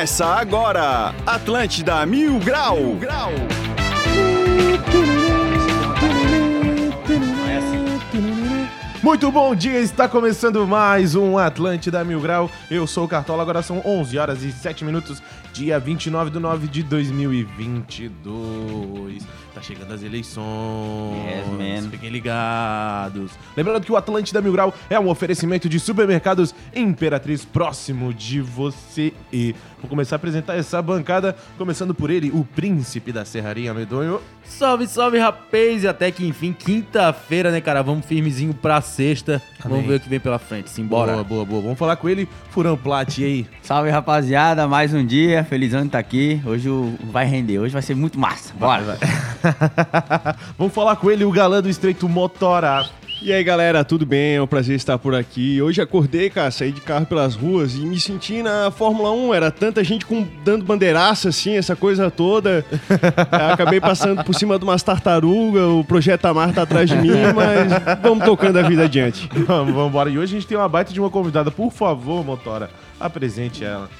Começa agora, Atlântida Mil Grau. Mil Grau. Muito bom dia, está começando mais um Atlântida Mil Grau. Eu sou o Cartola, agora são 11 horas e 7 minutos, dia 29 de 9 de 2022. Tá chegando as eleições. Yes, man. Fiquem ligados. Lembrando que o Atlântida Mil Grau é um oferecimento de supermercados Imperatriz próximo de você. E vou começar a apresentar essa bancada, começando por ele, o príncipe da Serraria Medonho. Salve, salve, rapaz! E até que enfim, quinta-feira, né, cara? Vamos firmezinho pra sexta. Amém. Vamos ver o que vem pela frente. Simbora. Boa, boa, boa. Vamos falar com ele, Furão Plat, e aí? Salve rapaziada, mais um dia, felizão de tá aqui. Hoje vai render, hoje vai ser muito massa. Bora. Vamos falar com ele, o galã do Estreito Motora. E aí galera, tudo bem? É um prazer estar por aqui. Hoje acordei, cara, saí de carro pelas ruas e me senti na Fórmula 1. Era tanta gente com, dando bandeiraça, assim, essa coisa toda. Aí Acabei passando por cima de umas tartarugas, o Projeto Amar tá atrás de mim, mas vamos tocando a vida adiante. Vamos vamos embora. E hoje a gente tem uma baita de uma convidada. Por favor, Motora, apresente ela.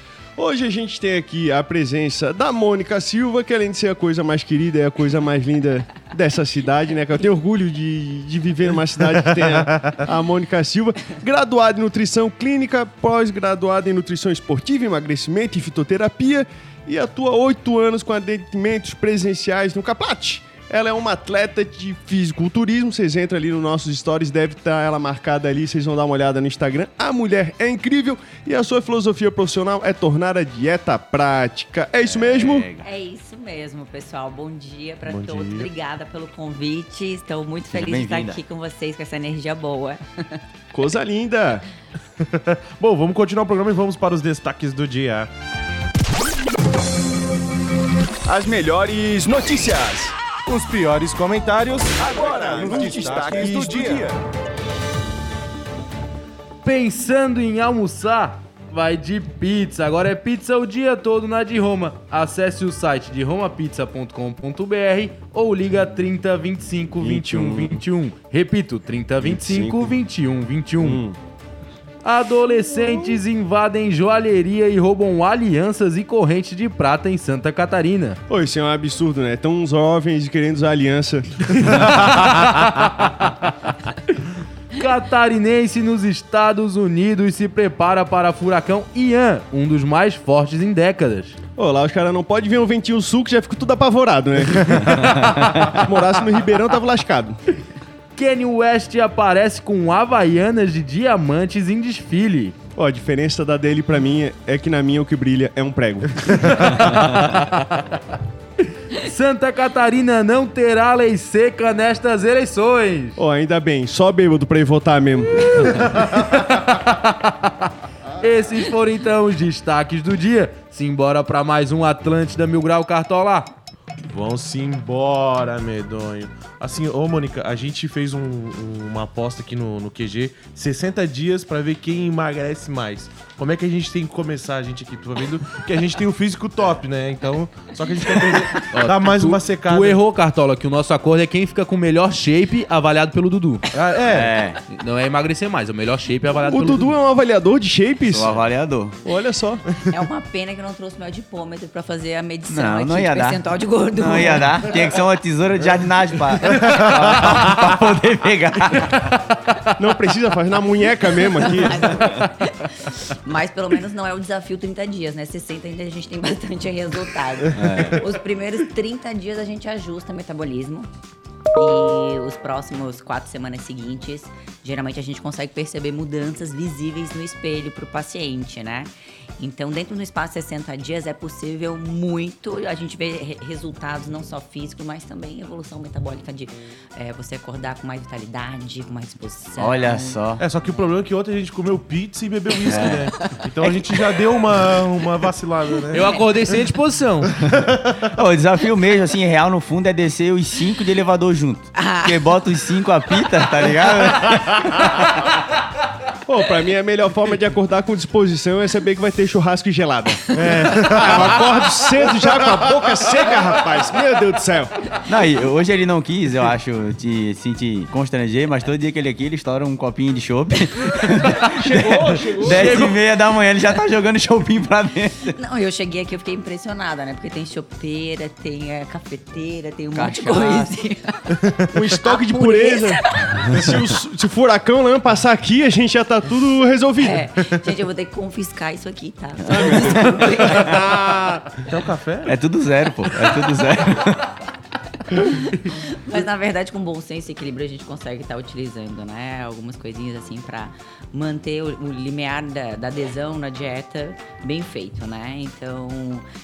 Hoje a gente tem aqui a presença da Mônica Silva, que além de ser a coisa mais querida, é a coisa mais linda dessa cidade, né? cara? Eu tenho orgulho de, de viver numa cidade que tem a, a Mônica Silva. Graduada em nutrição clínica, pós-graduada em nutrição esportiva, emagrecimento e fitoterapia e atua oito anos com atendimentos presenciais no Capate. Ela é uma atleta de fisiculturismo. Vocês entram ali nos nossos stories, deve estar ela marcada ali. Vocês vão dar uma olhada no Instagram. A mulher é incrível e a sua filosofia profissional é tornar a dieta prática. É isso mesmo? É isso mesmo, pessoal. Bom dia para todos. dia. Obrigada pelo convite. Estou muito Seja feliz de estar aqui com vocês com essa energia boa. Coisa linda. Bom, vamos continuar o programa e vamos para os destaques do dia. As melhores notícias. Os piores comentários Agora, nos destaques do dia. Pensando em almoçar? Vai de pizza. Agora é pizza o dia todo na de Roma. Acesse o site de romapizza.com.br ou liga 30 25 21 21. Repito, 30 25 21 21. Adolescentes invadem joalheria e roubam alianças e correntes de prata em Santa Catarina. Pô, isso é um absurdo, né? Tão jovens querendo usar aliança. Catarinense nos Estados Unidos se prepara para furacão Ian, um dos mais fortes em décadas. Pô, lá os caras não podem ver um ventinho sul que já fica tudo apavorado, né? Se morasse no Ribeirão, tava lascado. Kanye West aparece com havaianas de diamantes em desfile. Ó, a diferença da dele pra mim é que na minha o que brilha é um prego. Santa Catarina não terá lei seca nestas eleições. Ó, ainda bem, só bêbado pra ir votar mesmo. Esses foram então os destaques do dia. Simbora para mais um Atlântida Mil Grau Cartola. Vão-se embora, medonho. Assim, ô Mônica, a gente fez um- um- uma aposta aqui no, no QG, 60 dias pra ver quem emagrece mais. Como é que a gente tem que começar, a gente aqui? Tô vendo que a gente tem um físico top, né? Então, só que a gente quer perder, dar mais tu, uma secada. Tu errou, Cartola, que o nosso acordo é quem fica com o melhor shape avaliado pelo Dudu. Ah, é. É, Não é emagrecer mais, é o melhor shape avaliado O pelo Dudu é um avaliador de shapes? sou avaliador. Olha só. É uma pena que eu não trouxe meu dipômetro para fazer a medição Não, aqui não de ia dar. percentual de gordura. Não ia dar, tinha que ser uma tesoura de jardinagem pra, pra, pra poder pegar. Não precisa fazer na munheca mesmo aqui. Mas pelo menos não é o desafio 30 dias, né? 60 ainda a gente tem bastante resultado. Os primeiros 30 dias a gente ajusta o metabolismo. E os próximos quatro semanas seguintes, geralmente a gente consegue perceber mudanças visíveis no espelho para o paciente, né? Então, dentro do espaço de 60 dias é possível muito a gente ver re- resultados não só físicos, mas também evolução metabólica de é, você acordar com mais vitalidade, com mais disposição. Olha só. É, só que o problema é que ontem a gente comeu pizza e bebeu uísque, né? Então a gente já deu uma, uma vacilada, né? Eu acordei sem disposição. O desafio mesmo, assim, real no fundo, é descer os cinco de elevador junto. Porque bota os cinco a pita, tá ligado? Pô, pra mim a melhor forma de acordar com disposição é saber que vai ter churrasco e gelada. É. Ah, eu acordo cedo já com a boca seca, rapaz. Meu Deus do céu. Não, e hoje ele não quis, eu acho, te sentir constranger, mas todo dia que ele é aqui, ele estoura um copinho de chopp. Chegou, chegou. 10 e meia da manhã, ele já tá jogando choppinho pra dentro. Não, eu cheguei aqui, eu fiquei impressionada, né? Porque tem chopeira, tem é, cafeteira, tem um monte de Cachaça. coisa. Um estoque A de pureza. pureza. Se o, se o furacão não passar aqui, a gente já tá tudo resolvido. É, gente, eu vou ter que confiscar isso aqui, tá? Quer o café? É tudo zero, pô. É tudo zero. Mas na verdade, com bom senso e equilíbrio, a gente consegue estar utilizando, né? Algumas coisinhas assim pra manter o, o limiar da, da adesão na dieta bem feito, né? Então,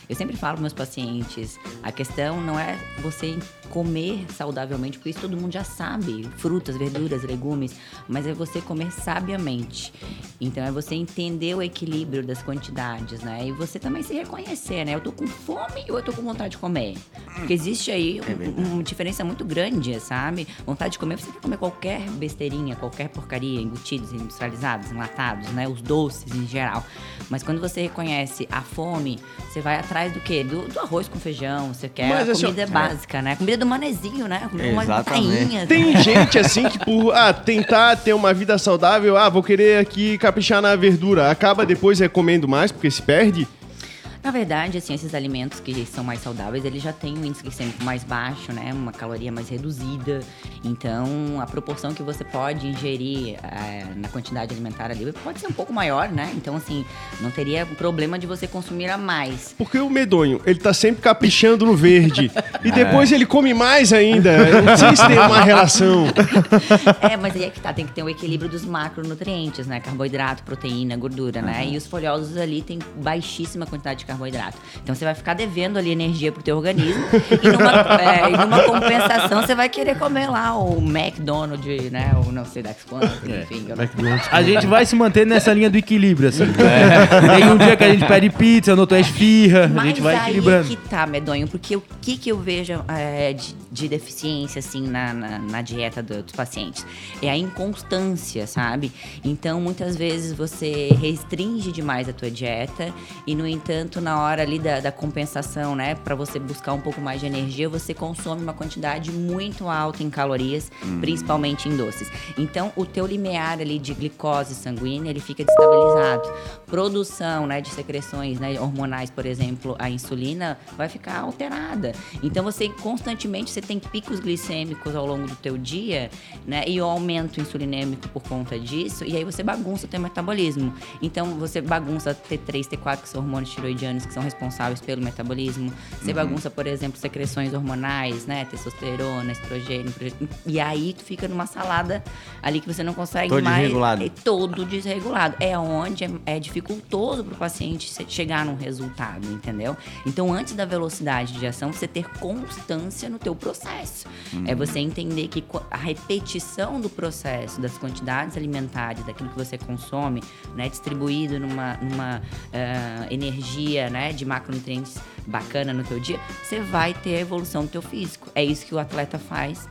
eu sempre falo para meus pacientes, a questão não é você comer saudavelmente, porque isso todo mundo já sabe, frutas, verduras, legumes, mas é você comer sabiamente. Então é você entender o equilíbrio das quantidades, né? E você também se reconhecer, né? Eu tô com fome ou eu tô com vontade de comer? Porque existe aí um- uma diferença muito grande, sabe? Vontade de comer, você quer comer qualquer besteirinha, qualquer porcaria, embutidos, industrializados, enlatados, né? Os doces em geral. Mas quando você reconhece a fome, você vai atrás do quê? Do, do arroz com feijão, você quer Mas, a assim, comida básica, né? Comida do manezinho, né? Comida uma Exatamente. tainha. Tem gente assim que por ah, tentar ter uma vida saudável, ah, vou querer aqui caprichar na verdura, acaba depois é comendo mais porque se perde. Na verdade, assim, esses alimentos que são mais saudáveis, eles já têm um índice glicêmico mais baixo, né? Uma caloria mais reduzida. Então, a proporção que você pode ingerir eh, na quantidade alimentar ali pode ser um pouco maior, né? Então, assim, não teria problema de você consumir a mais. Porque o medonho, ele tá sempre caprichando no verde. E depois ele come mais ainda. Eu Não sei se tem uma relação. É, mas aí é que tá, tem que ter o equilíbrio dos macronutrientes, né? Carboidrato, proteína, gordura, né? E os folhosos ali tem baixíssima quantidade de carboidrato. Então você vai ficar devendo ali energia pro teu organismo e numa, é, e numa compensação você vai querer comer lá o McDonald's, né? O não sei das quantas, enfim. não- McDonald's. A gente vai se manter nessa linha do equilíbrio, assim. Tem um dia que a gente pede pizza, no outro é esfirra, a Mas gente vai aí equilibrando. que tá, medonho, porque o que que eu vejo é, de, de deficiência, assim, na, na, na dieta do- dos pacientes? É a inconstância, sabe? Então, muitas vezes você restringe demais a tua dieta e, no entanto, na hora ali da, da compensação, né, para você buscar um pouco mais de energia, você consome uma quantidade muito alta em calorias, principalmente em doces. Então, o teu limiar ali de glicose sanguínea, ele fica destabilizado. Produção, né, de secreções, né, hormonais, por exemplo, a insulina vai ficar alterada. Então, você constantemente você tem picos glicêmicos ao longo do teu dia, né, e o aumento insulinêmico por conta disso, e aí você bagunça o teu metabolismo. Então, você bagunça T3, T4, que são hormônios tiroidianos que são responsáveis pelo metabolismo. Você bagunça, por exemplo, secreções hormonais, né, testosterona, estrogênio, e aí tu fica numa salada ali que você não consegue Todo mais desregulado. é todo desregulado. É onde é, é dificultoso para o paciente chegar num resultado, entendeu? Então, antes da velocidade de ação, você ter constância no teu processo. É você entender que a repetição do processo, das quantidades alimentares, daquilo que você consome, né, distribuído numa, numa ah, energia, né, de macronutrientes bacana no teu dia, você vai ter a evolução do teu físico. É isso que o atleta faz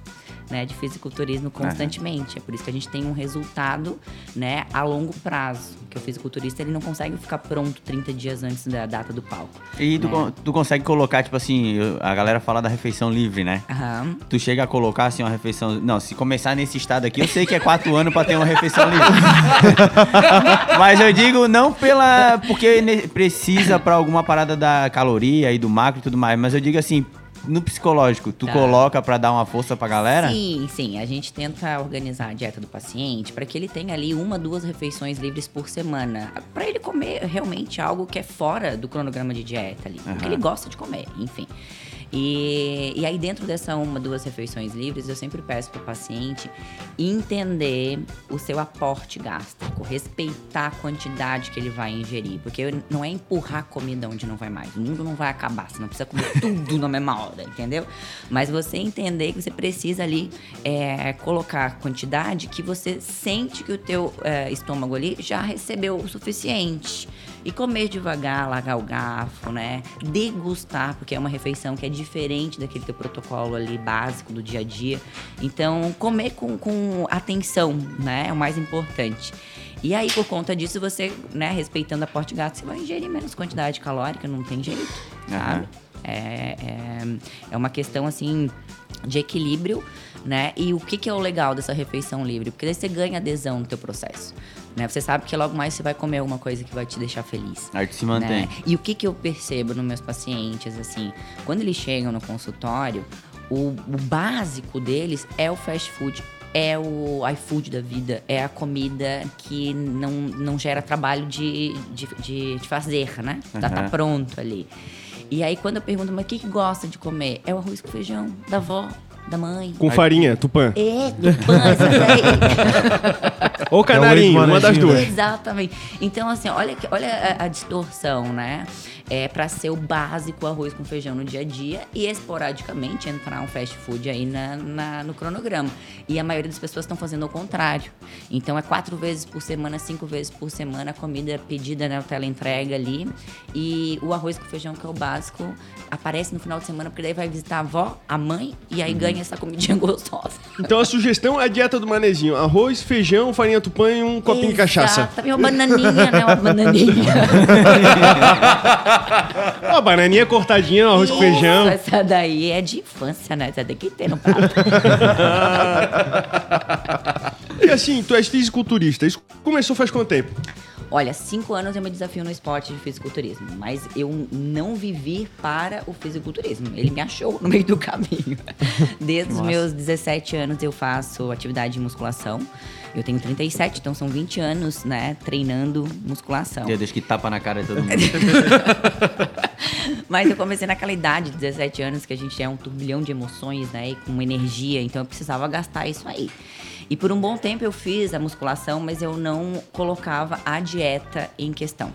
né, de fisiculturismo constantemente. É por isso que a gente tem um resultado, né, a longo prazo. Que o fisiculturista ele não consegue ficar pronto 30 dias antes da data do palco. E tu, É. con- tu consegue colocar, tipo assim, a galera fala da refeição livre, né? Aham. Tu chega a colocar assim uma refeição. Não, se começar nesse estado aqui, eu sei que é quatro anos pra ter uma refeição livre. Mas eu digo não pela. Porque precisa pra alguma parada da caloria e do macro e tudo mais. Mas eu digo assim, no psicológico, tu Tá. coloca pra dar uma força pra galera? Sim, sim. A gente tenta organizar a dieta do paciente para que ele tenha ali uma, duas refeições livres por semana. Para ele comer realmente algo que é fora do cronograma de dieta ali. Porque Aham. ele gosta de comer, enfim. E, e aí, dentro dessa uma, duas refeições livres, eu sempre peço para o paciente entender o seu aporte gástrico, respeitar a quantidade que ele vai ingerir. Porque não é empurrar comida onde não vai mais. O mundo não vai acabar, você não precisa comer tudo na mesma hora, entendeu? Mas você entender que você precisa ali é, colocar a quantidade que você sente que o teu é, estômago ali já recebeu o suficiente. E comer devagar, largar o garfo, né? Degustar, porque é uma refeição que é diferente daquele teu protocolo ali básico do dia a dia. Então, comer com, com atenção, né? É o mais importante. E aí, por conta disso, você, né, respeitando a porte gato, você vai ingerir menos quantidade calórica, não tem jeito, sabe? É, é, é uma questão, assim, de equilíbrio, né? E o que, que é o legal dessa refeição livre? Porque daí você ganha adesão no teu processo, né? Você sabe que logo mais você vai comer alguma coisa que vai te deixar feliz. Aí que se mantém. né? E o que, que eu percebo nos meus pacientes, assim, quando eles chegam no consultório, o, o básico deles é o fast food. É o iFood da vida, é a comida que não, não gera trabalho de, de, de, de fazer, né? Tá, tá Aham. pronto ali. E aí, quando eu pergunto, mas o que, que gosta de comer? É o arroz com feijão, da avó, da mãe. Com farinha, tupã. É, tupã. Ou canarinho, uma das duas. Exatamente. Então, assim, olha, olha a, a distorção, né? É pra ser o básico arroz com feijão no dia a dia e esporadicamente entrar um fast food aí na, na- no cronograma. E a maioria das pessoas estão fazendo o contrário. Então é quatro vezes por semana, cinco vezes por semana a comida pedida na tela entrega ali. E o arroz com feijão, que é o básico, aparece no final de semana, porque daí vai visitar a avó, a mãe, e aí ganha essa comidinha gostosa. Então a sugestão é a dieta do manezinho. Arroz, feijão, farinha tupã e um copinho de cachaça. Uma bananinha, né? Uma bananinha. Uma bananinha cortadinha no arroz com feijão. Essa daí é de infância, né? Essa tem que ter no prato. E assim, tu és fisiculturista. Isso começou faz quanto tempo? Olha, cinco anos eu me desafio no esporte de fisiculturismo, mas eu não vivi para o fisiculturismo. Ele me achou no meio do caminho. Desde os meus 17 anos eu faço atividade de musculação. Eu tenho 37, então são 20 anos, né, treinando musculação. Deus que tapa na cara de todo mundo. Mas eu comecei naquela idade, 17 anos, que a gente é um turbilhão de emoções, né? E com energia, então eu precisava gastar isso aí. E por um bom tempo eu fiz a musculação, mas eu não colocava a dieta em questão.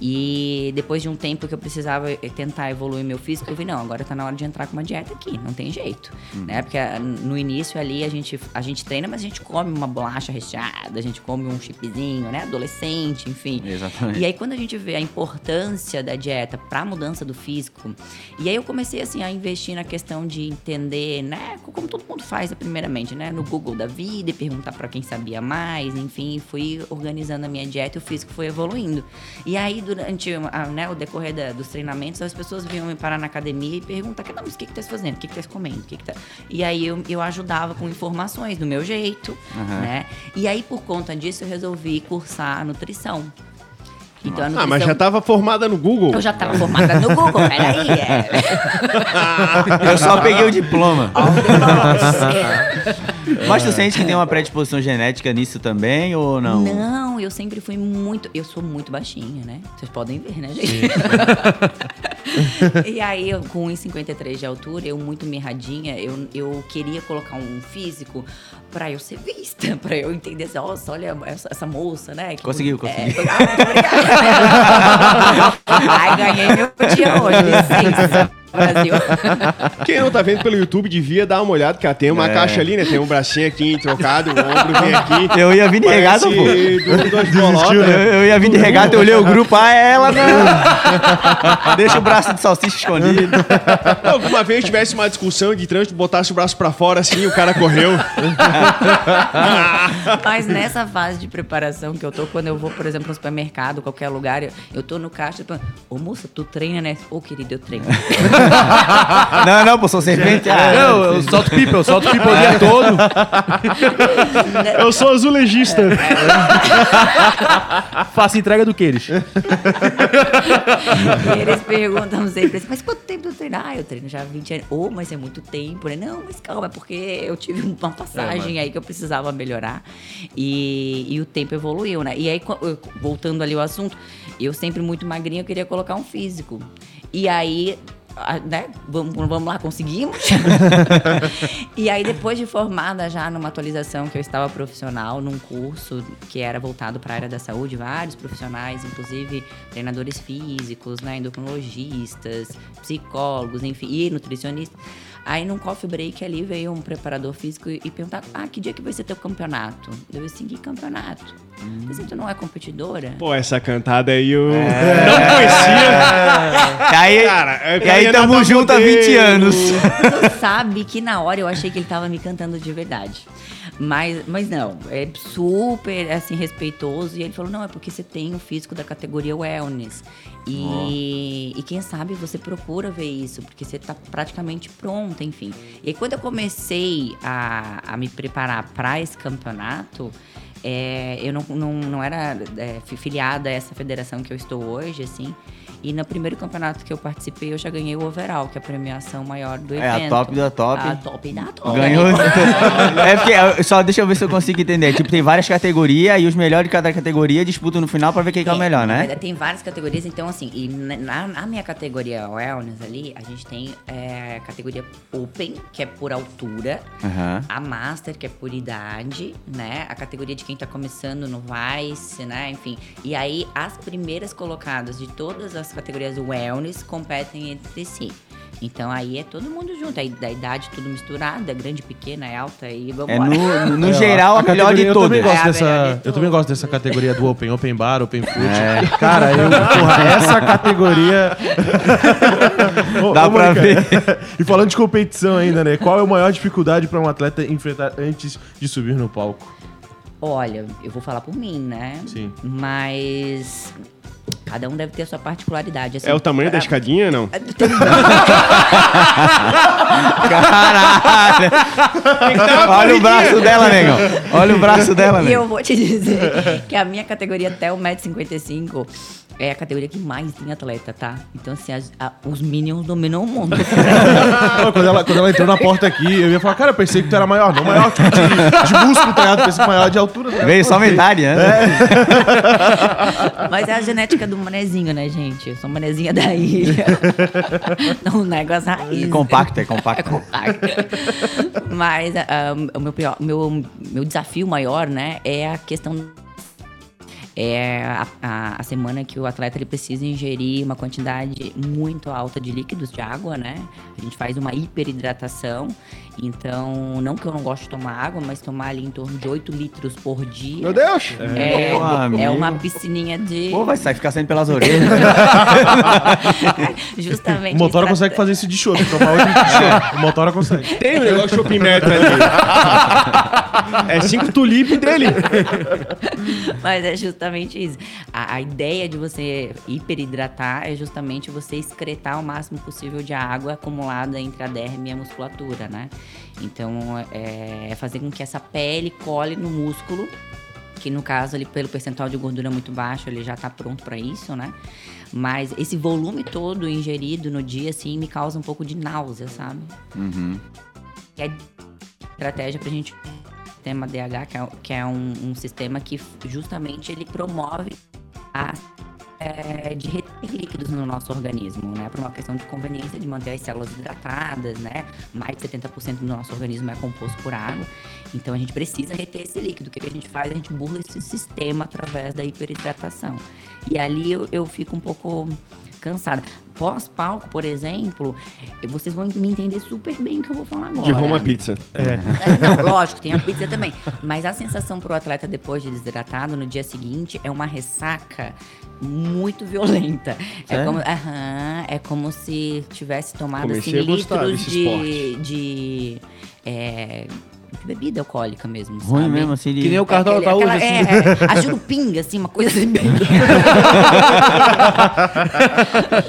E depois de um tempo que eu precisava eh, tentar evoluir meu físico, eu vi, não, agora tá na hora de entrar com uma dieta aqui, não tem jeito. Né? Porque ah, no início ali a gente, a gente treina, mas a gente come uma bolacha recheada, a gente come um chipzinho, né? Adolescente, enfim. Exatamente. E aí quando a gente vê a importância da dieta para a mudança do físico, e aí eu comecei assim a investir na questão de entender, né, como todo mundo faz primeiramente, né, no Google da vida e perguntar para quem sabia mais, enfim, fui organizando a minha dieta e o físico foi evoluindo. E aí durante a, né, o decorrer da- dos treinamentos, as pessoas vinham me parar na academia e perguntar, "Não, mas o que que tá fazendo? O que que tá comendo? O que que tá... E aí eu, eu ajudava com informações do meu jeito, Aham. né? E aí por conta disso eu resolvi cursar nutrição. Então, a Ah, nutrição... mas já tava formada no Google. Eu já tava formada no Google, peraí. É. Eu só peguei o diploma. Mas tu sente que tem uma predisposição genética nisso também ou não? Não, eu sempre fui muito. Eu sou muito baixinha, né? Vocês podem ver, né, gente? e aí, eu, com 1,53 de altura, eu muito mirradinha, eu, eu queria colocar um físico pra eu ser vista, pra eu entender assim, nossa, olha essa, essa moça, né? que- Conseguiu, conseguiu. É, ah. Ai, ganhei meu dia hoje, licença, Brasil. Quem não tá vendo pelo YouTube devia dar uma olhada, porque tem uma É. caixa ali, né? Tem um bracinho aqui trocado, o ombro vem aqui. Eu ia vir de regata, pô. Duas bolotas. Eu, ia vir de regata, eu olhei o grupo, ah, é ela não. Deixa o braço de salsicha escondido. Alguma vez tivesse uma discussão de trânsito, botasse o braço pra fora assim, o cara correu. Mas nessa fase de preparação que eu tô, quando eu vou, por exemplo, no supermercado, qualquer lugar, eu, eu tô no caixa, tô, ô moça, tu treina, né? Ô querido, eu treino. Não, não, pô, sou serpente. Ah, Eu, eu solto pipa, eu solto pipa o dia todo. Eu sou azulejista. Faço entrega do Queires. E eles perguntam sempre assim, mas quanto tempo tu treina? Ah, eu treino já há 20 anos. Ô, mas é muito tempo, né? Não, mas calma, é porque eu tive uma passagem aí que eu precisava melhorar. E, e o tempo evoluiu, né? E aí, eu- voltando ali ao assunto, eu sempre muito magrinha, eu queria colocar um físico. E aí... Né? Vamos, vamos lá, conseguimos. e aí, depois de formada já numa atualização que eu estava profissional, num curso que era voltado para a área da saúde, vários profissionais, inclusive treinadores físicos, né, endocrinologistas, psicólogos, enfim, e nutricionistas. Aí num coffee break ali veio um preparador físico e, e perguntar: Ah, que dia que vai ser teu campeonato? Eu disse, que campeonato? Eu disse, tu não é competidora? Pô, essa cantada aí eu É. não conhecia. E aí, Cara, eu e aí tamo junto há modelo. 20 anos. Tu sabe que na hora eu achei que ele tava me cantando de verdade. Mas, mas não, é super assim respeitoso. E ele falou: não, é porque você tem o físico da categoria wellness. E, e quem sabe você procura ver isso, porque você tá praticamente pronta, enfim. E aí, quando eu comecei a, a me preparar para esse campeonato, é, eu não, não, não era é, fi- filiada a essa federação que eu estou hoje, assim. E no primeiro campeonato que eu participei, eu já ganhei o overall, que é a premiação maior do É, a evento. top da top. A top da top. Ganhou. é porque, só deixa eu ver se eu consigo entender. Tipo, tem várias categorias e os melhores de cada categoria disputam no final pra ver quem que é o melhor, né? Tem várias categorias, então assim, e na, na minha categoria Wellness ali, a gente tem é, a categoria Open, que é por altura, Aham. a Master, que é por idade, né? A categoria de quem tá começando no Vice, né? Enfim. E aí, as primeiras colocadas de todas as categorias Wellness competem entre si. Então aí é todo mundo junto, aí da idade tudo misturado, é grande, pequena, é alta e vamos É no, no, no geral a, melhor categoria- de eu todas. Também gosto É a dessa, melhor de eu também gosto dessa categoria do Open, Open Bar, Open Food. É. Cara, eu, porra, essa categoria. Ô, Dá pra Mônica, E falando de competição ainda, né? Qual é a maior dificuldade pra um atleta enfrentar antes de subir no palco? Olha, eu vou falar por mim, né? Sim. Mas cada um deve ter a sua particularidade. assim. É o tamanho da pra- escadinha, não? Caralho! Olha o braço dela, negão. Olha o braço dela, E negão. eu vou te dizer que a minha categoria até 1,55m é a categoria que mais tem atleta, tá? Então, assim, as- a- os Minions dominam o mundo. Quando, ela, quando ela entrou na porta aqui, eu ia falar, cara, eu pensei que tu era maior. Não maior, tipo, de, de músculo, tá ligado? Pensei que maior de altura. tá? Veio só metade, né? Mas é a genética do manezinho, né, gente? Eu sou manezinha da ilha. Não nego as raízes. Compacto, é compacto. É compacto. Mas ah, o meu, pior, meu, meu desafio maior, né, é a questão. É a, a, a semana que o atleta ele precisa ingerir uma quantidade muito alta de líquidos de água, né? A gente faz uma hiperidratação. Então, não que eu não gosto de tomar água, mas tomar ali em torno de 8 litros por dia. Meu Deus! É, Meu amigo. é uma piscininha de. Pô, vai sair ficar saindo pelas orelhas. Justamente. O Motora estrate- consegue fazer isso de chope, tomar oito litros de chope. O Motora consegue. Tem o negócio de shopping metro ali. é cinco tulipe dele. Mas é justamente isso. A, a ideia de você hiperidratar é justamente você excretar o máximo possível de água acumulada entre a derme e a musculatura, né? Então, é fazer com que essa pele cole no músculo, que no caso, ali, pelo percentual de gordura muito baixo, ele já tá pronto para isso, né? Mas esse volume todo ingerido no dia, assim, me causa um pouco de náusea, sabe? Uhum. que é estratégia para a gente sistema DH, que é, que é um, um sistema que justamente ele promove a é, de reter líquidos no nosso organismo, né? Por uma questão de conveniência de manter as células hidratadas, né? Mais de 70% do nosso organismo é composto por água. Então a gente precisa reter esse líquido. O que, que a gente faz? A gente burla esse sistema através da hiperidratação. E ali eu, eu fico um pouco cansada. Pós-palco, por exemplo, vocês vão me entender super bem o que eu vou falar agora. De Roma Pizza. É, Não, lógico, tem a pizza também. Mas a sensação pro atleta depois de desidratado no dia seguinte é uma ressaca muito violenta. É como, aham, é como se tivesse tomado assim, litros de, de, é, de bebida alcoólica mesmo. Ruim sabe? mesmo, assim. Que nem o cartão da hoje, assim. é, é, a jurupinga, assim, uma coisa assim bem.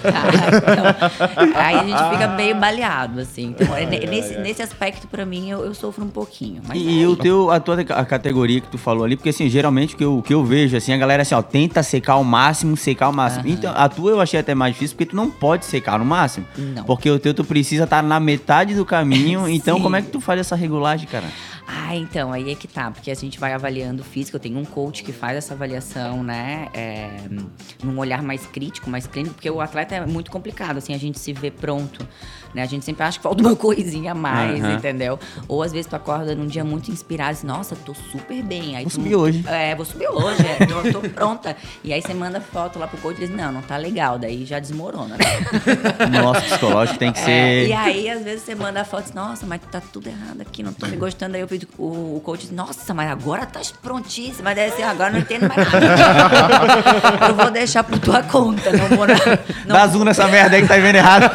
Tá, então, aí a gente fica meio baleado, assim. Então, é ne- nesse, nesse aspecto, pra mim, eu, eu sofro um pouquinho. Mas E, e o teu, a tua a categoria que tu falou ali, porque assim, geralmente o que eu, o que eu vejo, assim, a galera assim, ó, tenta secar ao máximo, secar ao máximo. Aham. Então, a tua eu achei até mais difícil, porque tu não pode secar no máximo. Não. Porque o teu tu precisa estar na metade do caminho, então como é que tu faz essa regulagem, cara? Ah, então, aí é que tá, porque a gente vai avaliando o físico, eu tenho um coach que faz essa avaliação, né, é, num olhar mais crítico, mais clínico, porque o atleta é muito complicado, assim, a gente se vê pronto, né, a gente sempre acha que falta uma coisinha a mais, Aham. entendeu? Ou às vezes tu acorda num dia muito inspirado, assim, nossa, tô super bem. Aí Vou tu- subir hoje. É, vou subir hoje, é, tô, tô pronta. E aí você manda foto lá pro coach e diz, não, não tá legal, daí já desmorona, né? Nosso psicológico tem que É, ser. e aí, às vezes, você manda a foto e diz, nossa, mas tá tudo errado aqui, não tô me gostando. Aí eu fico, o, o coach nossa, mas agora tá prontíssima. Mas assim, agora não entendo mais nada. eu vou deixar por tua conta, não vou... Não, Dá zoom nessa merda aí que tá vendo errado.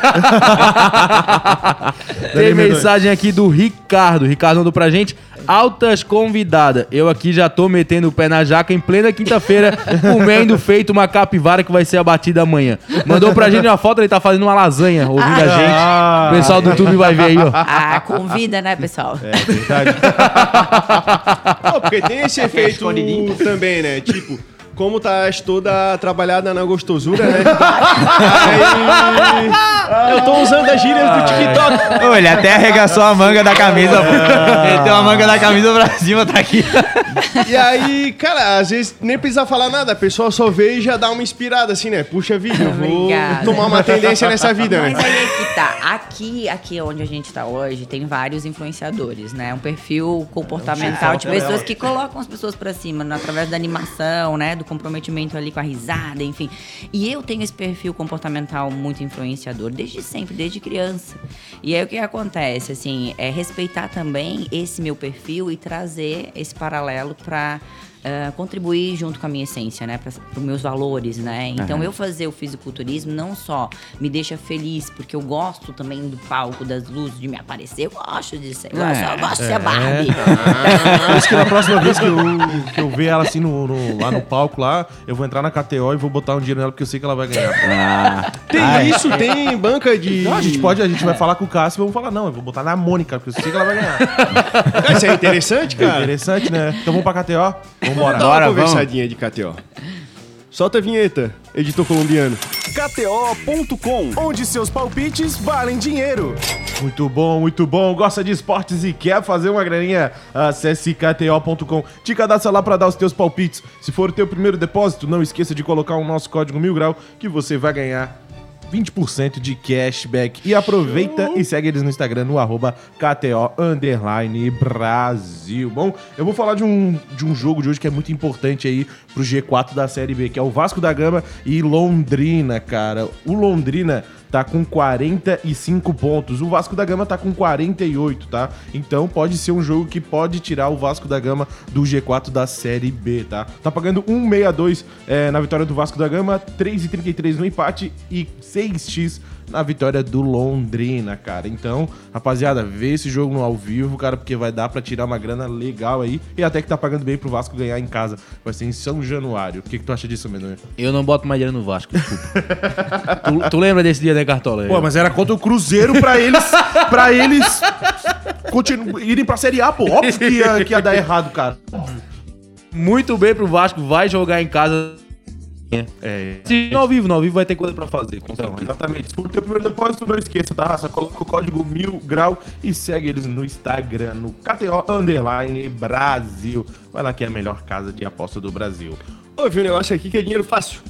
Tem mensagem aqui do Ricardo. Ricardo mandou pra gente. Altas convidadas. Eu aqui já tô metendo o pé na jaca em plena quinta-feira, comendo feito uma capivara que vai ser abatida amanhã. Mandou pra gente uma foto, ele tá fazendo uma lasanha, ouvindo a gente. O pessoal do YouTube vai ver aí, ó. Ah, convida, né, pessoal? É verdade. Não, porque tem esse efeito escondidinho. também, né? Tipo, como tá toda trabalhada na gostosura, né? Aí, eu tô usando as gírias do TikTok. Ô, ele até arregaçou a manga da camisa, pô. Ele tem uma manga da camisa pra cima, tá aqui. E aí, cara, às vezes nem precisa falar nada, a pessoa só vê e já dá uma inspirada, assim, né? Puxa vida, eu vou Obrigada. tomar uma tendência nessa vida, Mas né? aí é que tá. Aqui, aqui onde a gente tá hoje, tem vários influenciadores, né? Um perfil comportamental de pessoas que colocam as pessoas pra cima, né? através da animação, né? Do comprometimento ali com a risada, enfim. E eu tenho esse perfil comportamental muito influenciador desde sempre, desde criança. E aí o que acontece, assim, é respeitar também esse meu perfil e trazer esse paralelo pra. Ah, contribuir junto com a minha essência, né? Para os meus valores, né? Então, eu fazer o fisiculturismo não só me deixa feliz, porque eu gosto também do palco, das luzes, de me aparecer. Eu gosto de ser. Eu gosto, eu gosto de ser a Barbie. Por isso que na próxima vez que eu, que eu ver ela assim no, no- lá no palco lá, eu vou entrar na KTO e vou botar um dinheiro nela porque eu sei que ela vai ganhar. Ah, Tem isso, tem banca de. Não, a gente pode, a gente vai falar com o Cássio e vamos falar, não, eu vou botar na Mônica, porque eu sei que ela vai ganhar. Isso é interessante, É cara. interessante, né? Então vamos pra KTO? Vambora. Dá Bora, uma vamos. conversadinha de KTO. Solta a vinheta, editor colombiano. KTO.com, onde seus palpites valem dinheiro. Muito bom, muito bom. Gosta de esportes e quer fazer uma graninha? Acesse kto.com. Te cadastra lá para dar os teus palpites. Se for o teu primeiro depósito, não esqueça de colocar o nosso código mil grau que você vai ganhar 20% de cashback. E aproveita e segue eles no Instagram no arroba KTO Brasil. Bom, eu vou falar de um, de um jogo de hoje que é muito importante aí pro G4 da Série B, que é o Vasco da Gama e Londrina, cara. O Londrina tá com 45 pontos. O Vasco da Gama tá com 48, tá? Então pode ser um jogo que pode tirar o Vasco da Gama do G4 da Série B, tá? Tá pagando 1,62 é, na vitória do Vasco da Gama, 3,33 no empate e 6x na vitória do Londrina, cara. Então, rapaziada, vê esse jogo no ao vivo, cara, porque vai dar pra tirar uma grana legal aí e até que tá pagando bem pro Vasco ganhar em casa. Vai ser em São Januário. O que, que tu acha disso, Mendonça? Eu não boto mais dinheiro no Vasco, desculpa. tu, tu lembra desse dia, né, Cartola? Pô, mas era contra o Cruzeiro pra eles. pra eles. Continu irem pra Série A, pô. Óbvio que ia, que ia dar errado, cara. Muito bem pro Vasco, vai jogar em casa. É. Se no ao vivo, no ao vivo vai ter coisa pra fazer. com Então, exatamente. O teu primeiro depósito, não esqueça, tá? Só coloca o código mil grau e segue eles no Instagram, no KTO Underline Brasil. Vai lá que é a melhor casa de aposta do Brasil. Ô, vi um negócio aqui que é dinheiro fácil.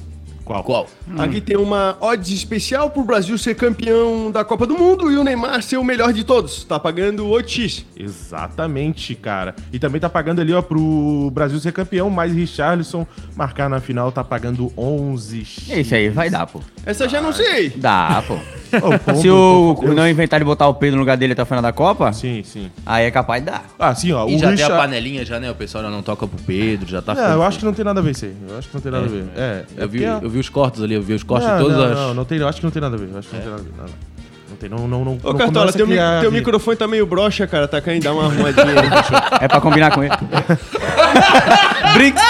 Qual? Qual? Aqui tem uma odds especial pro Brasil ser campeão da Copa do Mundo e o Neymar ser o melhor de todos. Tá pagando 8x. Exatamente, cara. E também tá pagando ali, ó, pro Brasil ser campeão, mais Richarlison marcar na final, tá pagando 11 Esse aí vai dar, pô. Essa eu já não sei. Dá, pô. Pombo, Se o Deus. não inventar de botar o Pedro no lugar dele até o final da Copa, Sim, sim. aí é capaz de dar. Ah, sim, ó. E o já tem Richard... a panelinha já, né? O pessoal já não toca pro Pedro, já tá Não, eu acho que não tem nada a ver isso aí. Eu acho que não tem nada a ver. É, é Eu vi, porque- eu vi os cortes ali, eu vi os cortes não, de todas não, as... não, não tem, eu acho que não tem nada a ver. Eu acho que não tem nada a ver. Não, não. Não tem, não, não, não. Ô, não Cartola, teu, mi- teu microfone tá meio broxa, cara. Tá caindo, dá uma arrumadinha aí. É pra combinar com ele. Brinks.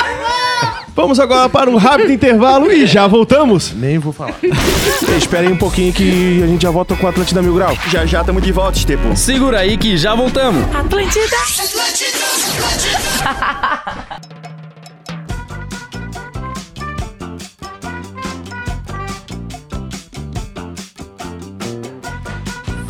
Vamos agora para um rápido intervalo e já voltamos. Nem vou falar. Espera aí um pouquinho que a gente já volta com o Atlântida Mil Grau. Já já estamos de volta, Estepo. Segura aí que já voltamos. Atlântida.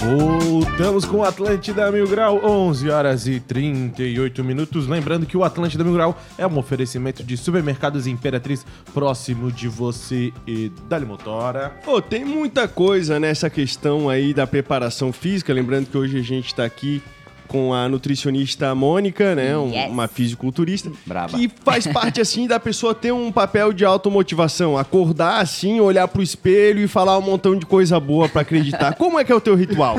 Voltamos com o Atlântida Mil Grau, 11 horas e 38 minutos. Lembrando que o Atlântida Mil Grau é um oferecimento de supermercados Imperatriz próximo de você e Dali Motora. Pô, tem muita coisa nessa questão aí da preparação física. Lembrando que hoje a gente tá aqui com a nutricionista Mônica, né? um- Yes. Uma fisiculturista. Braba. Que faz parte, assim, da pessoa ter um papel de automotivação. Acordar, assim, olhar pro espelho e falar um montão de coisa boa pra acreditar. Como é que é o teu ritual?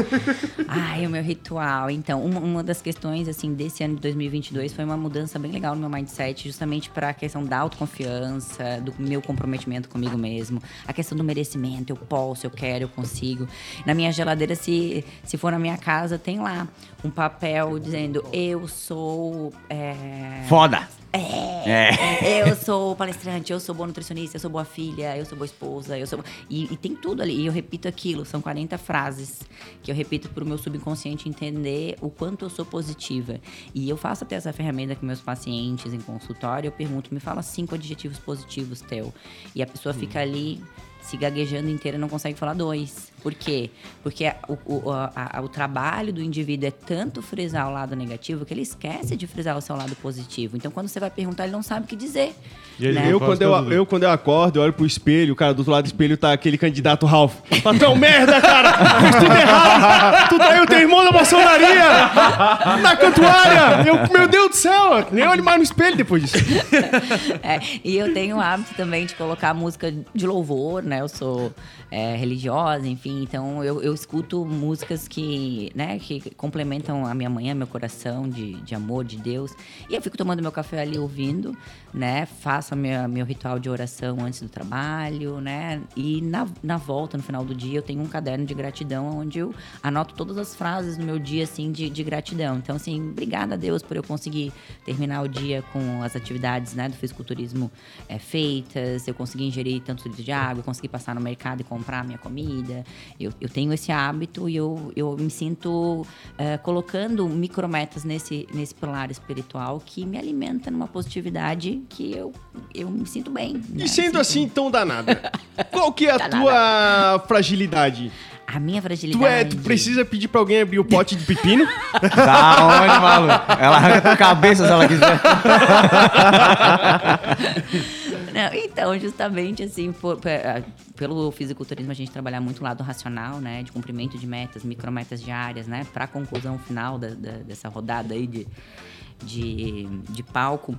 Ai, o meu ritual. Então, uma, uma das questões, assim, desse ano de 2022 foi uma mudança bem legal no meu mindset, justamente para a questão da autoconfiança, do meu comprometimento comigo mesmo, a questão do merecimento, eu posso, eu quero, eu consigo. Na minha geladeira, se, se for na minha casa, tem lá um papel papel dizendo eu sou. é, Foda. é, É. eu sou palestrante, eu sou boa nutricionista, eu sou boa filha, eu sou boa esposa, eu sou. E, e tem tudo ali. E eu repito aquilo, são 40 frases que eu repito pro meu subconsciente entender o quanto eu sou positiva. E eu faço até essa ferramenta com meus pacientes em consultório, eu pergunto, me fala cinco adjetivos positivos, Theo. E a pessoa fica ali se gaguejando inteira e não consegue falar dois. Por quê? Porque o, o, a- o trabalho do indivíduo é tanto frisar o lado negativo que ele esquece de frisar o seu lado positivo. Então, quando você vai perguntar, ele não sabe o que dizer. E né? Eu quando eu, eu, quando eu acordo, eu olho pro espelho, o cara do outro lado do espelho tá aquele candidato Ralph. Fala, tu é um merda, cara! Fez tudo errado! Tu traiu teu irmão na maçonaria! Na cantuária! Eu, meu Deus do céu! Nem olho mais no espelho depois disso. É, e eu tenho o hábito também de colocar música de louvor, né? Eu sou é, religiosa, enfim, então eu, eu escuto músicas que, né, que complementam a minha manhã, meu coração de, de amor de Deus. E eu fico tomando meu café ali ouvindo, né? Faço minha, meu ritual de oração antes do trabalho, né? E na, na volta, no final do dia, eu tenho um caderno de gratidão onde eu anoto todas as frases no meu dia, assim, de, de gratidão. Então, assim, obrigada a Deus por eu conseguir terminar o dia com as atividades, né, do fisiculturismo é, feitas, eu consegui ingerir tanto litro de água, consegui passar no mercado e comprar minha comida. Eu, eu tenho esse hábito e eu, eu me sinto é, colocando micrometas nesse, nesse pilar espiritual que me alimenta numa positividade que eu, eu me sinto bem. né? E sendo Sinto- assim tão danada, qual que é a Danada. tua fragilidade? A minha Tu, fragilidade... é, tu precisa pedir pra alguém abrir o pote de pepino? Da onde, maluco? Ela arranca tua cabeça se ela quiser. Não, então, justamente assim, por- pe- pelo fisiculturismo a gente trabalhar muito o lado racional, né? De cumprimento de metas, micrometas diárias, né? Pra conclusão final da- da- dessa rodada aí de, de, de palco.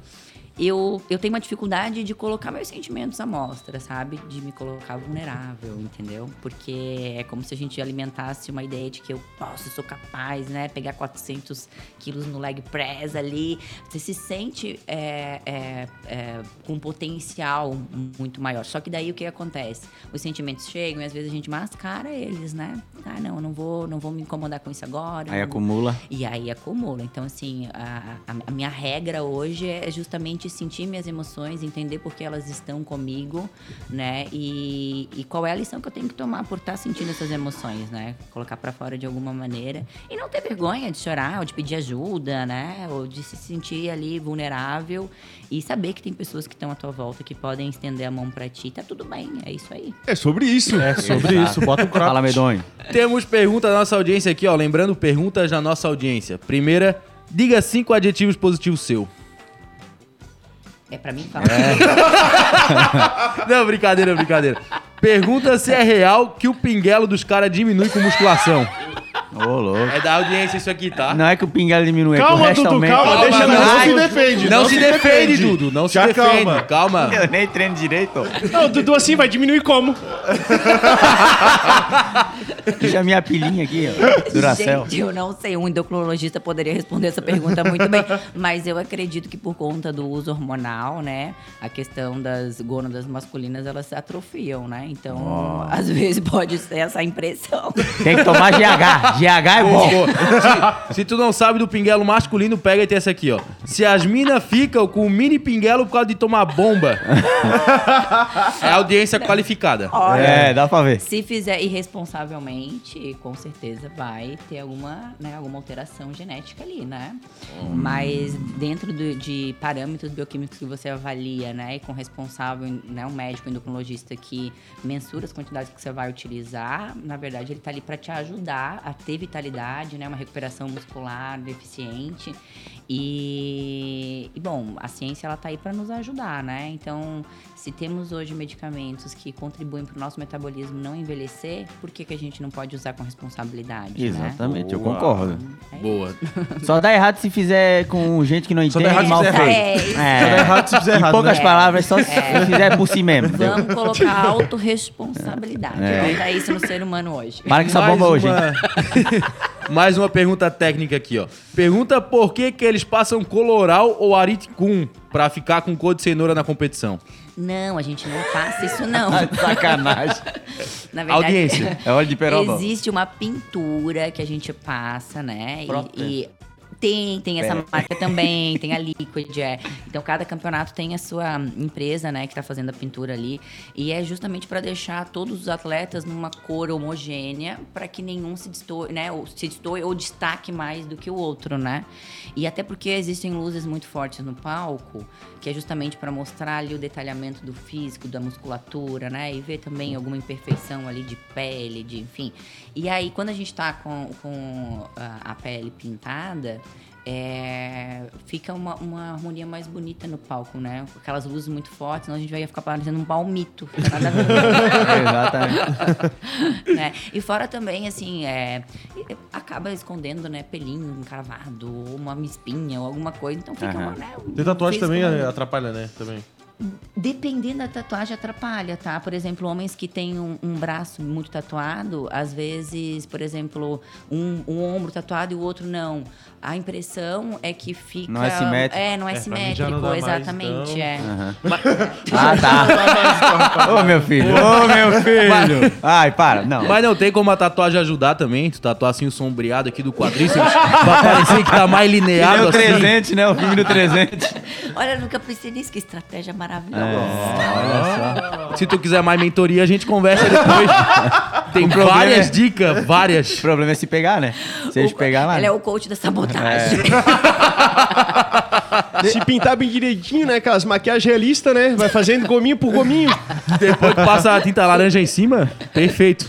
Eu, eu tenho uma dificuldade de colocar meus sentimentos à mostra, sabe? De me colocar vulnerável, entendeu? Porque é como se a gente alimentasse uma ideia de que eu posso, sou capaz, né? Pegar 400 quilos no leg press ali. Você se sente é, é, é, com um potencial muito maior. Só que daí o que acontece? Os sentimentos chegam e às vezes a gente mascara eles, né? Ah, não, não vou, não vou me incomodar com isso agora. Aí acumula. e aí acumula. Então, assim, a, a- a minha regra hoje é justamente sentir minhas emoções, entender por que elas estão comigo, né? E, e qual é a lição que eu tenho que tomar por estar sentindo essas emoções, né? Colocar pra fora de alguma maneira. E não ter vergonha de chorar, ou de pedir ajuda, né? Ou de se sentir ali vulnerável. E saber que tem pessoas que estão à tua volta que podem estender a mão pra ti. Tá tudo bem, é isso aí. É sobre isso. É sobre isso, bota um cropped. Fala, medonho. Temos perguntas da nossa audiência aqui, ó. Lembrando, perguntas da nossa audiência. Primeira, diga cinco adjetivos positivos seu. É pra mim falar. Não, brincadeira, brincadeira. Pergunta se é real que o pinguelo dos caras diminui com musculação. Ô, louco. É da audiência isso aqui, tá? Não é que o pinguelo diminui, é que o Calma, resto Dudu, aumenta. calma, Calma, deixa não, não, não se se defende. Não, se, defende, Dudu. Não se Já defende. calma. Calma. Eu nem treino direito. Não, Dudu assim vai diminuir como? Deixa a minha pilinha aqui, ó. Duracel. Gente, eu não sei. Um endocrinologista poderia responder essa pergunta muito bem. Mas eu acredito que por conta do uso hormonal, né? A questão das gônadas masculinas, elas se atrofiam, né? Então, às vezes pode ser essa impressão. Tem que tomar GH. GH é bom. Se, se tu não sabe do pinguelo masculino, pega e tem essa aqui, ó. Se as minas ficam com o mini pinguelo por causa de tomar bomba, é audiência qualificada. Olha, É, dá pra ver. Se fizer irresponsavelmente, com certeza vai ter alguma, né, alguma alteração genética ali, né? Mas dentro do- de parâmetros bioquímicos que você avalia, né, e com responsável, né, um médico endocrinologista que mensura as quantidades que você vai utilizar, na verdade ele tá ali para te ajudar a ter vitalidade, né, uma recuperação muscular deficiente. E, e, bom, a ciência ela tá aí para nos ajudar, né? Então, se temos hoje medicamentos que contribuem para o nosso metabolismo não envelhecer, por que, que a gente não pode usar com responsabilidade? Né? Exatamente, eu Boa. concordo. Boa. Só dá errado se fizer com gente que não Só entende dá errado se mal fizer feito. É, isso. É. Só dá errado se fizer Em errado, poucas né? palavras, só se É. fizer por si mesmo. entendeu? Vamos colocar autorresponsabilidade. É. Falta isso no ser humano hoje. Para com essa bomba hoje, uma... Mais uma pergunta técnica aqui, ó. Pergunta por que que eles passam coloral ou ariticum pra ficar com cor de cenoura na competição. Não, a gente não passa isso não. Sacanagem. Na verdade, Audiência. É óleo de peroba. Existe uma pintura que a gente passa, né? E-. E, Tem, tem essa É. marca também, tem a Liquid, é. Então cada campeonato tem a sua empresa, né, que tá fazendo a pintura ali. E é justamente para deixar todos os atletas numa cor homogênea, para que nenhum se destoe, né, ou se destoe ou destaque mais do que o outro, né? E até porque existem luzes muito fortes no palco, que é justamente para mostrar ali o detalhamento do físico, da musculatura, né? E ver também alguma imperfeição ali de pele, de enfim. E aí, quando a gente tá com, com a, a pele pintada, é, fica uma, uma harmonia mais bonita no palco, né? Aquelas luzes muito fortes, senão a gente vai ficar parecendo um palmito. Fica nada a ver. Exatamente. né? E fora também, assim, é, acaba escondendo, né, pelinho encravado, ou uma espinha, ou alguma coisa. Então fica, Aham. uma, né? um Ter tatuagem também atrapalha, né? Também. Dependendo da tatuagem, atrapalha, tá? Por exemplo, homens que têm um, um braço muito tatuado, às vezes, por exemplo, um, um ombro tatuado e o outro não. A impressão é que fica. Não é simétrico. É, não é, É, simétrico, não dá mais, exatamente. então. é. Aham. Ah, tá. Ô, meu filho. Ô, meu filho. Ai, para. Não. Mas não tem como a tatuagem ajudar também? Tu tatuar assim o sombreado aqui do quadríceps pra parecer que tá mais Que nem lineado o assim. 300, né? O filme do 300. Olha, eu nunca pensei nisso, que estratégia maravilhosa. Se tu quiser mais mentoria, a gente conversa depois. Tem várias é- dicas, O várias. problema é se pegar, né? Se eles pegar lá. Ela é o coach da sabotagem. Se pintar bem direitinho, né? Aquelas maquiagens realistas, né? Vai fazendo gominho por gominho. Depois que passa a tinta laranja em cima, perfeito.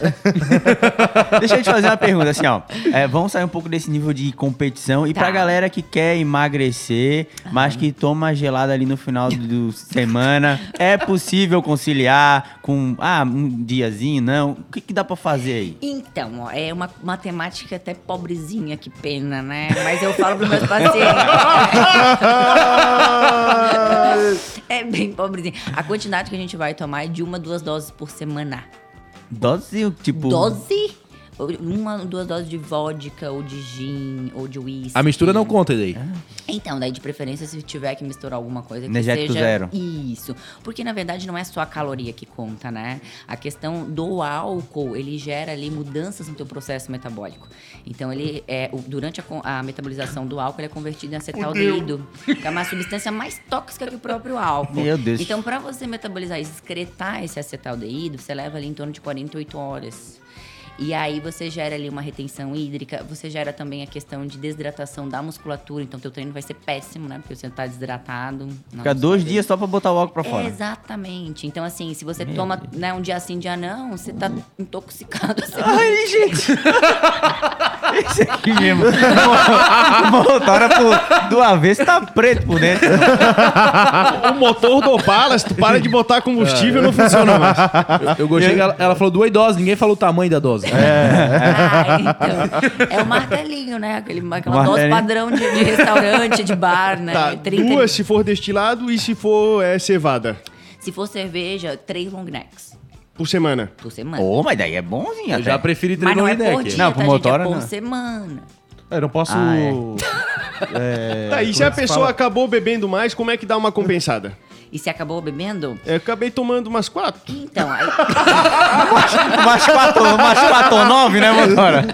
Deixa eu te fazer uma pergunta, assim, ó. É, vamos sair um pouco desse nível de competição. E Tá. pra galera que quer emagrecer, mas que toma gelada ali no final do semana, é possível conciliar com, ah, um diazinho, não? O que, que dá pra fazer aí? Então, ó, é uma matemática até pobrezinha, que pena, né? Mas eu falo pros meus pacientes. é bem pobrezinha. A quantidade que a gente vai tomar é de uma, duas doses por semana. Dose, tipo... Dose? Uma, duas doses de vodka, ou de gin, ou de uísque. A mistura não conta daí. Então, daí de preferência, se tiver que misturar alguma coisa que Energético seja... zero. Isso. Porque, na verdade, não é só a caloria que conta, né? A questão do álcool, ele gera ali mudanças no teu processo metabólico. Então, ele é... o- Durante a, con- a metabolização do álcool, ele é convertido em acetaldeído. Que é uma substância mais tóxica que o próprio álcool. Meu Deus. Então, para você metabolizar e excretar esse acetaldeído, você leva ali em torno de 48 horas. E aí você gera ali uma retenção hídrica, você gera também a questão de desidratação da musculatura, então teu treino vai ser péssimo, né? Porque você tá desidratado. Fica dois dias só pra botar o álcool pra fora. Exatamente. Então, assim, se você toma né, um dia sim, dia não, você tá intoxicado. Você Ai, gente! Esse aqui mesmo. Motora por, do avesso tá preto por dentro. O motor do Opala, se tu para de botar combustível, não funciona mais. Eu gostei que ela, ela falou duas doses, ninguém falou o tamanho da dose. Ah, então. É o martelinho, né? Aquele, aquela dose Martelinho. padrão de, de restaurante, de bar, né? Tá, 30 duas se for destilado e se for é, cevada. Se for cerveja, três long necks Por semana. por semana. Ô, mas daí é bonzinho Eu até. já preferi Mas não é por dia, Não, pro tá, gente? motora, É por não. semana. É, eu não posso. Ah, é, tá, e como se é a que pessoa fala? acabou bebendo mais, como é que dá uma compensada? E se acabou bebendo? Eu acabei tomando umas quatro. Então, aí, Mais quatro, mais quatro ou nove, né, motora?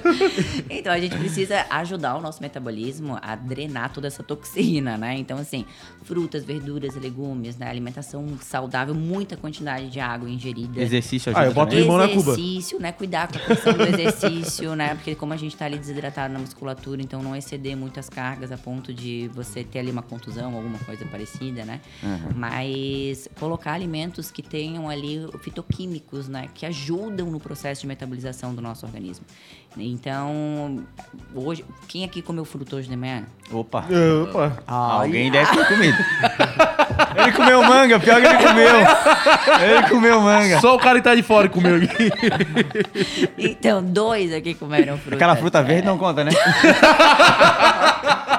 então, a gente precisa ajudar o nosso metabolismo a drenar toda essa toxina, né? Então, assim, frutas, verduras, legumes, né? Alimentação saudável, muita quantidade de água ingerida. Exercício Ah, ajuda eu boto também. limão na cuba. Exercício, né? Cuidar com a questão do exercício, né? Porque como a gente tá ali desidratado na musculatura, então não exceder muitas cargas a ponto de você ter ali uma contusão, alguma coisa parecida, né? Mas colocar alimentos que tenham ali fitoquímicos, né? Que ajudam no processo de metabolização do nosso organismo. Então, hoje, quem aqui comeu fruta hoje de manhã? Opa. Opa. Alguém deve ter comido. Ele comeu manga, pior que ele comeu. Ele comeu manga. Só o cara que tá de fora comeu aqui. Então, dois aqui comeram fruta. Aquela fruta verde não conta, né?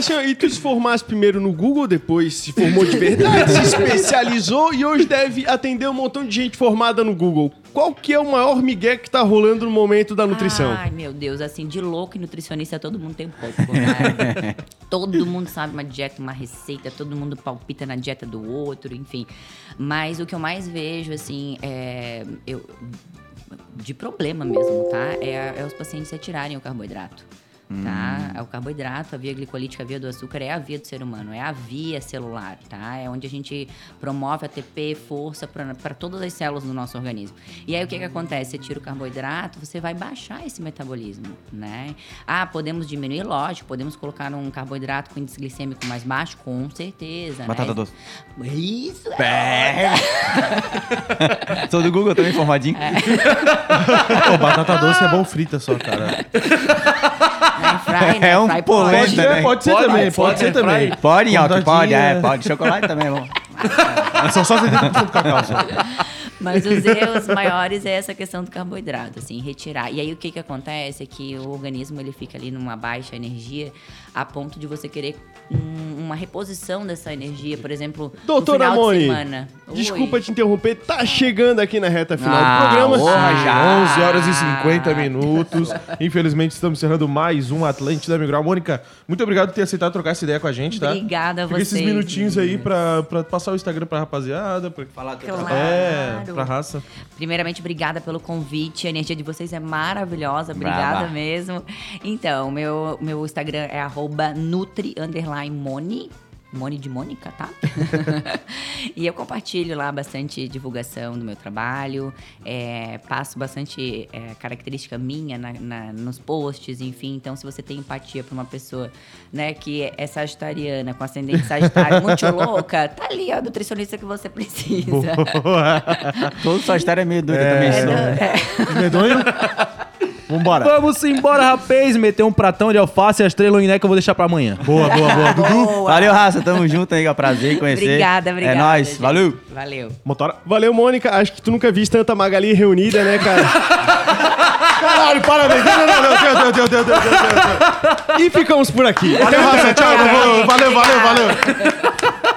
Assim, e tu se formasse primeiro no Google, depois se formou de verdade, se especializou e hoje deve atender um montão de gente formada no Google. Qual que é o maior migué que tá rolando no momento da nutrição? Ai, meu Deus, assim, de louco e nutricionista todo mundo tem um pouco, né? todo mundo sabe uma dieta, uma receita, todo mundo palpita na dieta do outro, enfim. Mas o que eu mais vejo, assim, é. Eu, de problema mesmo, tá? É, é os pacientes retirarem o carboidrato. Tá? O carboidrato, a via glicolítica, a via do açúcar é a via do ser humano, é a via celular, tá? É onde a gente promove ATP, força para todas as células do nosso organismo. E aí o que que acontece? Você tira o carboidrato, você vai baixar esse metabolismo, né? Ah, podemos diminuir, lógico, podemos colocar um carboidrato com índice glicêmico mais baixo, com certeza. Batata né? doce. Isso, é. Sou do Google, também informadinho. Pô, batata doce é bom frita só, cara. Fry, né? É um Fry polenta, pode. né? pode ser Pode, também, pode, pode ser também. Pode, Nhoque, pode, Bondadinha. é, pode. Chocolate também bom. São só 70% do cacau. Só. Mas os erros maiores é essa questão do carboidrato, assim, retirar. E aí o que que acontece é que o organismo ele fica ali numa baixa energia a ponto de você querer hum, uma reposição dessa energia, por exemplo, Doutora no final Moni, de semana. desculpa Oi. te interromper, tá chegando aqui na reta final Ah, do programa. ô, já. 11 horas e 50 minutos. Infelizmente, estamos encerrando mais um Atlântida Migral. Mônica, muito obrigado por ter aceitado trocar essa ideia com a gente, tá? Obrigada a Fica esses vocês, minutinhos aí pra, pra passar o Instagram pra rapaziada. Pra... Falar do Claro. É, pra raça. Primeiramente, obrigada pelo convite. A energia de vocês é maravilhosa. Obrigada Brava. mesmo. Então, meu, meu Instagram é arroba nutri Moni de Mônica, tá? e eu compartilho lá bastante divulgação do meu trabalho, é, passo bastante é, característica minha na- na- nos posts, enfim. Então, se você tem empatia pra uma pessoa, né, que é sagitariana, com ascendente sagitário, muito louca, tá ali a nutricionista que você precisa. Todo sua história é meio doida também. É, sou. é. Medonho? Vambora. Vamos embora, rapaz. Meter um pratão de alface e as três que eu vou deixar pra amanhã. Boa, boa, boa. Dudu, Boa. Valeu, raça. Tamo junto aí, é um prazer em conhecer. Obrigada, obrigada. É nóis. gente. Valeu. Valeu. motora. Valeu, Mônica. Acho que tu nunca viste tanta Magali reunida, né, cara? Caralho, parabéns. Não, não, não, não. Deu, deu, deu, deu, deu, deu, deu. e ficamos por aqui. Valeu, raça. Tchau. Valeu, valeu, valeu.